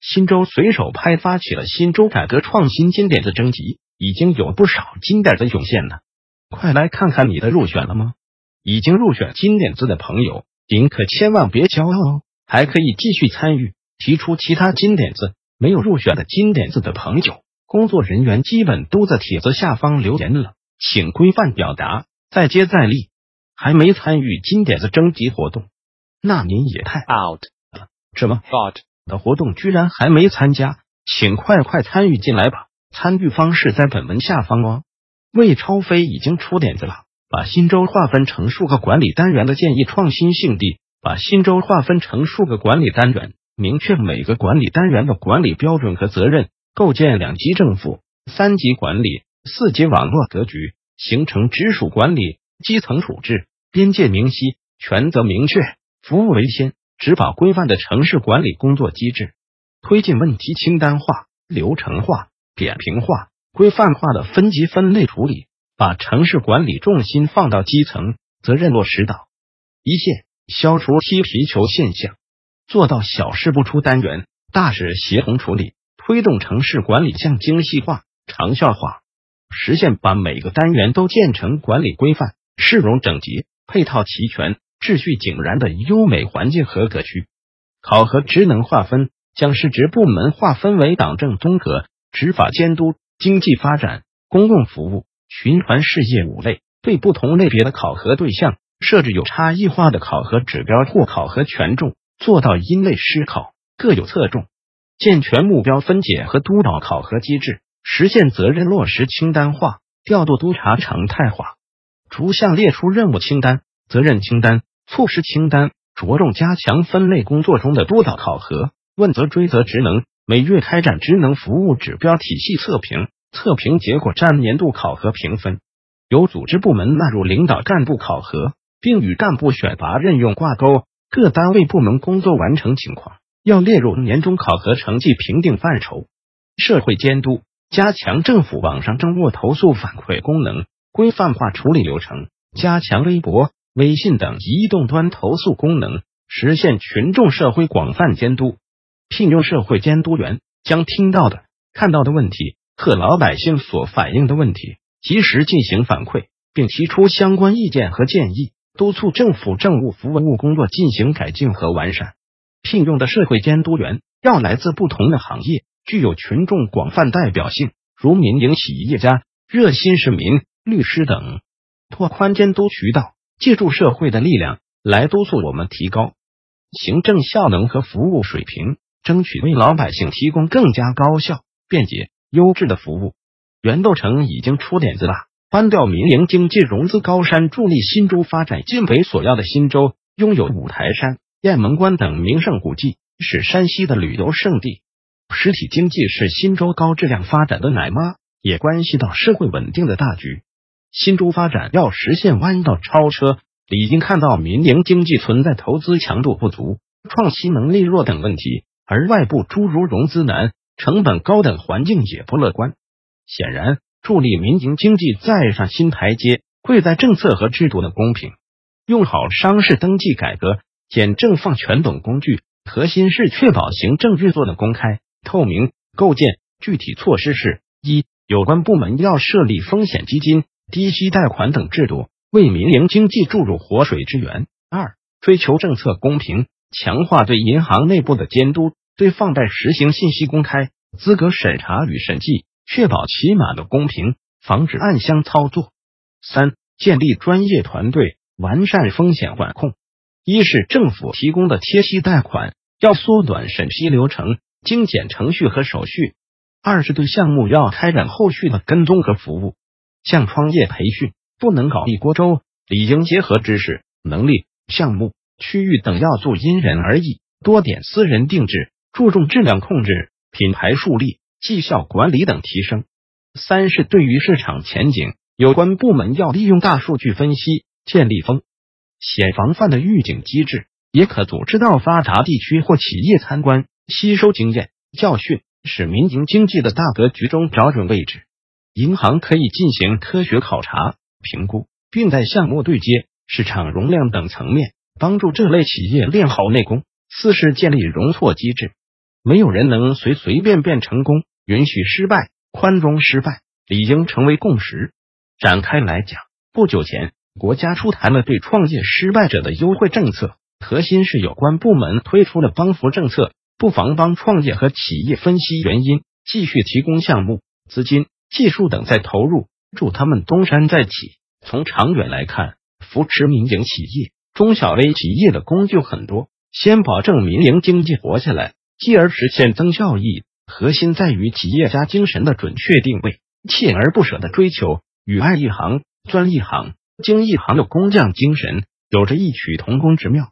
新州随手拍发起了新州改革创新金点子征集，已经有不少金点子涌现了，快来看看你的入选了吗？已经入选金点子的朋友，您可千万别骄傲哦，还可以继续参与。提出其他金点子没有入选的金点子的朋友，工作人员基本都在帖子下方留言了，请规范表达，再接再厉。还没参与金点子征集活动，那您也太 out 了。什么 out 的活动居然还没参加？请快快参与进来吧！参与方式在本文下方哦。魏超飞已经出点子了，把新州划分成数个管理单元的建议创新性地，把新州划分成数个管理单元。明确每个管理单元的管理标准和责任，构建两级政府、三级管理、四级网络格局，形成直属管理、基层处置，边界明晰，权责明确，服务为先，执法规范的城市管理工作机制，推进问题清单化、流程化、扁平化、规范化的分级分类处理，把城市管理重心放到基层，责任落实到一线，消除踢皮球现象。做到小事不出单元，大事协同处理，推动城市管理向精细化、长效化，实现把每个单元都建成管理规范、市容整洁、配套齐全、秩序井然的优美环境合格区。考核职能划分，将市直部门划分为党政综合、执法监督、经济发展、公共服务、循环事业五类，对不同类别的考核对象设置有差异化的考核指标或考核权重。做到因类施考，各有侧重，健全目标分解和督导考核机制，实现责任落实清单化、调度督查常态化，逐项列出任务清单、责任清单、措施清单，着重加强分类工作中的督导考核、问责追责职能，每月开展职能服务指标体系测评，测评结果占年度考核评分，由组织部门纳入领导干部考核，并与干部选拔任用挂钩。各单位部门工作完成情况要列入年终考核成绩评定范畴。社会监督加强政府网上政务投诉反馈功能，规范化处理流程，加强微博、微信等移动端投诉功能，实现群众社会广泛监督。聘用社会监督员，将听到的、看到的问题和老百姓所反映的问题及时进行反馈，并提出相关意见和建议。督促政府政务服务工作进行改进和完善。聘用的社会监督员要来自不同的行业，具有群众广泛代表性，如民营企业家、热心市民、律师等。拓宽监督渠道，借助社会的力量来督促我们提高行政效能和服务水平，争取为老百姓提供更加高效、便捷、优质的服务。袁斗城已经出点子了。搬掉民营经济融资高山，助力新州发展。晋北所要的新州拥有五台山、雁门关等名胜古迹，是山西的旅游胜地。实体经济是新州高质量发展的奶妈，也关系到社会稳定的大局。新州发展要实现弯道超车，已经看到民营经济存在投资强度不足、创新能力弱等问题，而外部诸如融资难、成本高等环境也不乐观。显然。助力民营经济再上新台阶，贵在政策和制度的公平。用好商事登记改革简政放权等工具，核心是确保行政运作的公开透明。构建具体措施是：一、有关部门要设立风险基金、低息贷款等制度，为民营经济注入活水之源；二、追求政策公平，强化对银行内部的监督，对放贷实行信息公开、资格审查与审计。确保起码的公平，防止暗箱操作。三、建立专业团队，完善风险管控。一是政府提供的贴息贷款要缩短审批流程、精简程序和手续；二是对项目要开展后续的跟踪和服务。像创业培训，不能搞一锅粥，理应结合知识、能力、项目、区域等要素，因人而异，多点私人定制，注重质量控制、品牌树立、绩效管理等提升。三是对于市场前景，有关部门要利用大数据分析，建立风险防范的预警机制，也可组织到发达地区或企业参观，吸收经验教训，使民营经济的大格局中找准位置。银行可以进行科学考察、评估，并在项目对接、市场容量等层面帮助这类企业练好内功。四是建立容错机制，没有人能随随便便成功，允许失败、宽容失败，理应成为共识。展开来讲，不久前国家出台了对创业失败者的优惠政策，核心是有关部门推出了帮扶政策，不妨帮创业和企业分析原因，继续提供项目、资金。技术等再投入，助他们东山再起。从长远来看，扶持民营企业、中小微企业的工具很多。先保证民营经济活下来，继而实现增效益。核心在于企业家精神的准确定位，锲而不舍的追求，与爱一行、专一行、精一行的工匠精神有着异曲同工之妙。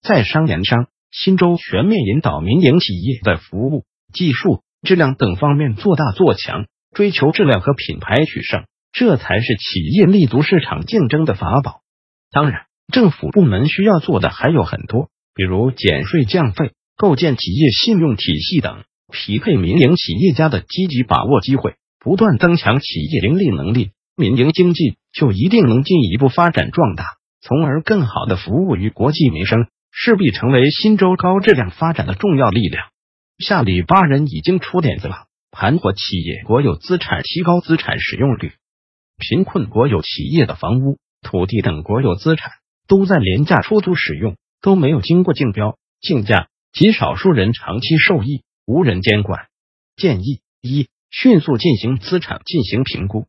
在商言商，新州全面引导民营企业在服务、技术、质量等方面做大做强。追求质量和品牌取胜，这才是企业立足市场竞争的法宝。当然，政府部门需要做的还有很多，比如减税降费、构建企业信用体系等，匹配民营企业家的积极把握机会，不断增强企业盈利能力，民营经济就一定能进一步发展壮大，从而更好的服务于国计民生，势必成为新州高质量发展的重要力量。下里巴人已经出点子了。盘活企业国有资产，提高资产使用率。贫困国有企业的房屋、土地等国有资产都在廉价出租使用，都没有经过竞标、竞价，极少数人长期受益，无人监管。建议一、迅速进行资产进行评估；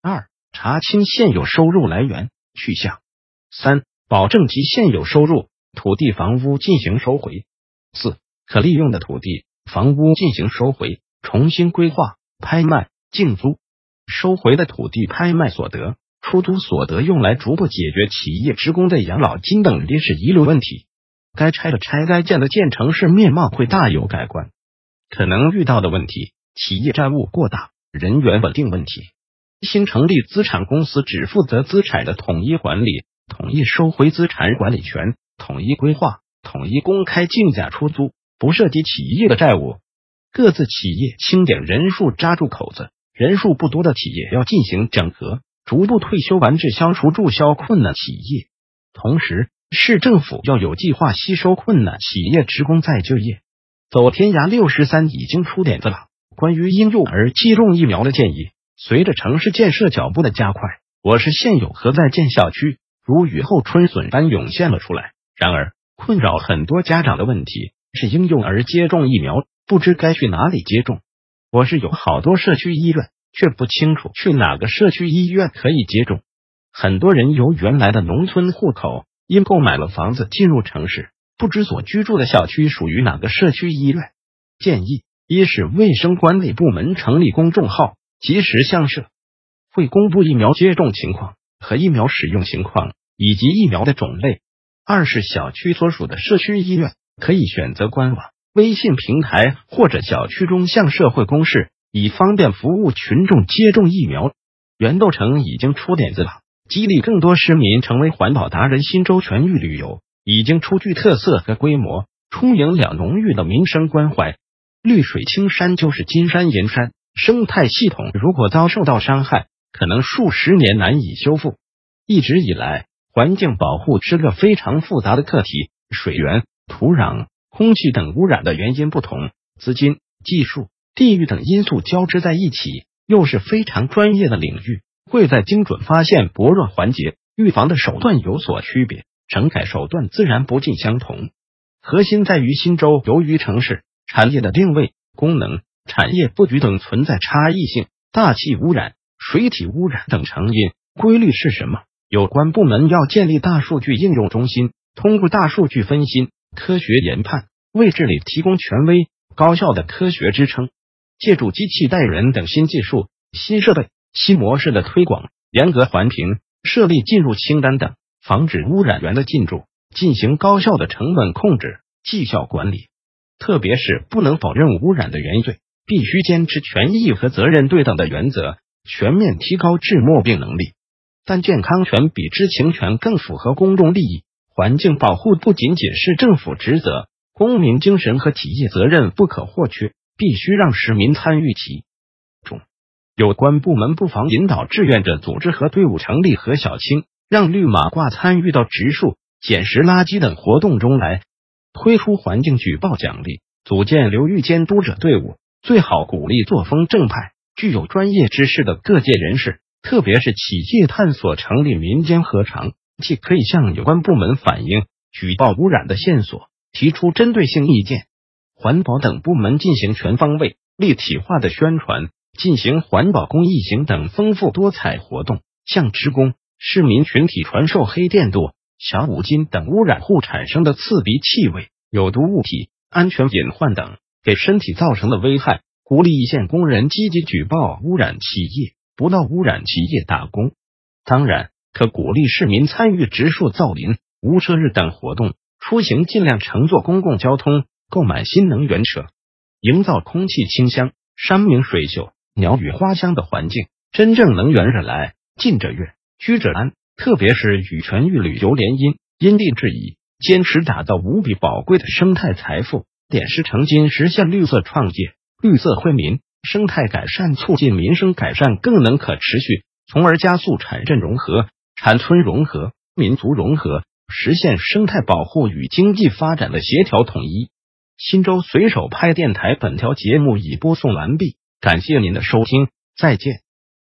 二、查清现有收入来源去向；三、保证其现有收入土地房屋进行收回；四、可利用的土地房屋进行收回。重新规划、拍卖、竞租，收回的土地拍卖所得、出租所得用来逐步解决企业职工的养老金等历史遗留问题。该拆的拆，该建的建，城市面貌会大有改观。可能遇到的问题：企业债务过大、人员稳定问题。新成立资产公司，只负责资产的统一管理、统一收回资产管理权、统一规划、统一公开竞价出租，不涉及企业的债务。各自企业清点人数，扎住口子；人数不多的企业要进行整合，逐步退休完治，消除注销困难企业。同时，市政府要有计划吸收困难企业职工再就业。走天涯六十三已经出点子了，关于婴幼儿接种疫苗的建议。随着城市建设脚步的加快，我市现有和在建校区如雨后春笋般涌现了出来。然而，困扰很多家长的问题是婴幼儿接种疫苗。不知该去哪里接种。我是有好多社区医院，却不清楚去哪个社区医院可以接种。很多人由原来的农村户口，因购买了房子进入城市，不知所居住的小区属于哪个社区医院。建议一是卫生管理部门成立公众号，及时向社会公布疫苗接种情况和疫苗使用情况以及疫苗的种类。二是小区所属的社区医院可以选择官网。微信平台或者小区中向社会公示，以方便服务群众接种疫苗。袁斗城已经出点子了，激励更多市民成为环保达人。新州全域旅游已经初具特色和规模，充盈了浓郁的民生关怀。绿水青山就是金山银山，生态系统如果遭受到伤害，可能数十年难以修复。一直以来，环境保护是个非常复杂的课题，水源、土壤。空气等污染的原因不同，资金、技术、地域等因素交织在一起，又是非常专业的领域，会在精准发现薄弱环节、预防的手段有所区别，整改手段自然不尽相同。核心在于新州由于城市产业的定位、功能、产业布局等存在差异性，大气污染、水体污染等成因规律是什么？有关部门要建立大数据应用中心，通过大数据分析。科学研判为治理提供权威、高效的科学支撑。借助机器代人等新技术、新设备、新模式的推广，严格环评、设立进入清单等，防止污染源的进驻，进行高效的成本控制、绩效管理。特别是不能否认污染的原罪，必须坚持权益和责任对等的原则，全面提高治墨病能力。但健康权比知情权更符合公众利益。环境保护不仅仅是政府职责，公民精神和企业责任不可或缺，必须让市民参与其中。有关部门不妨引导志愿者组织和队伍成立何小青，让绿马褂参与到植树、捡拾垃圾等活动中来。推出环境举报奖励，组建流域监督者队伍，最好鼓励作风正派、具有专业知识的各界人士，特别是企业探索成立民间合常。既可以向有关部门反映举报污染的线索，提出针对性意见；环保等部门进行全方位、立体化的宣传，进行环保公益行等丰富多彩活动，向职工、市民群体传授黑电镀、小五金等污染物产生的刺鼻气味、有毒物体、安全隐患等给身体造成的危害，鼓励一线工人积极举报污染企业，不到污染企业打工。当然。可鼓励市民参与植树造林、无车日等活动，出行尽量乘坐公共交通，购买新能源车，营造空气清香、山明水秀、鸟语花香的环境。真正能源着来，近者悦，居者安。特别是与全域旅游联姻，因地制宜，坚持打造无比宝贵的生态财富，点石成金，实现绿色创业、绿色惠民、生态改善，促进民生改善更能可持续，从而加速产镇融合。产村融合、民族融合，实现生态保护与经济发展的协调统一。新州随手拍电台本条节目已播送完毕，感谢您的收听，再见。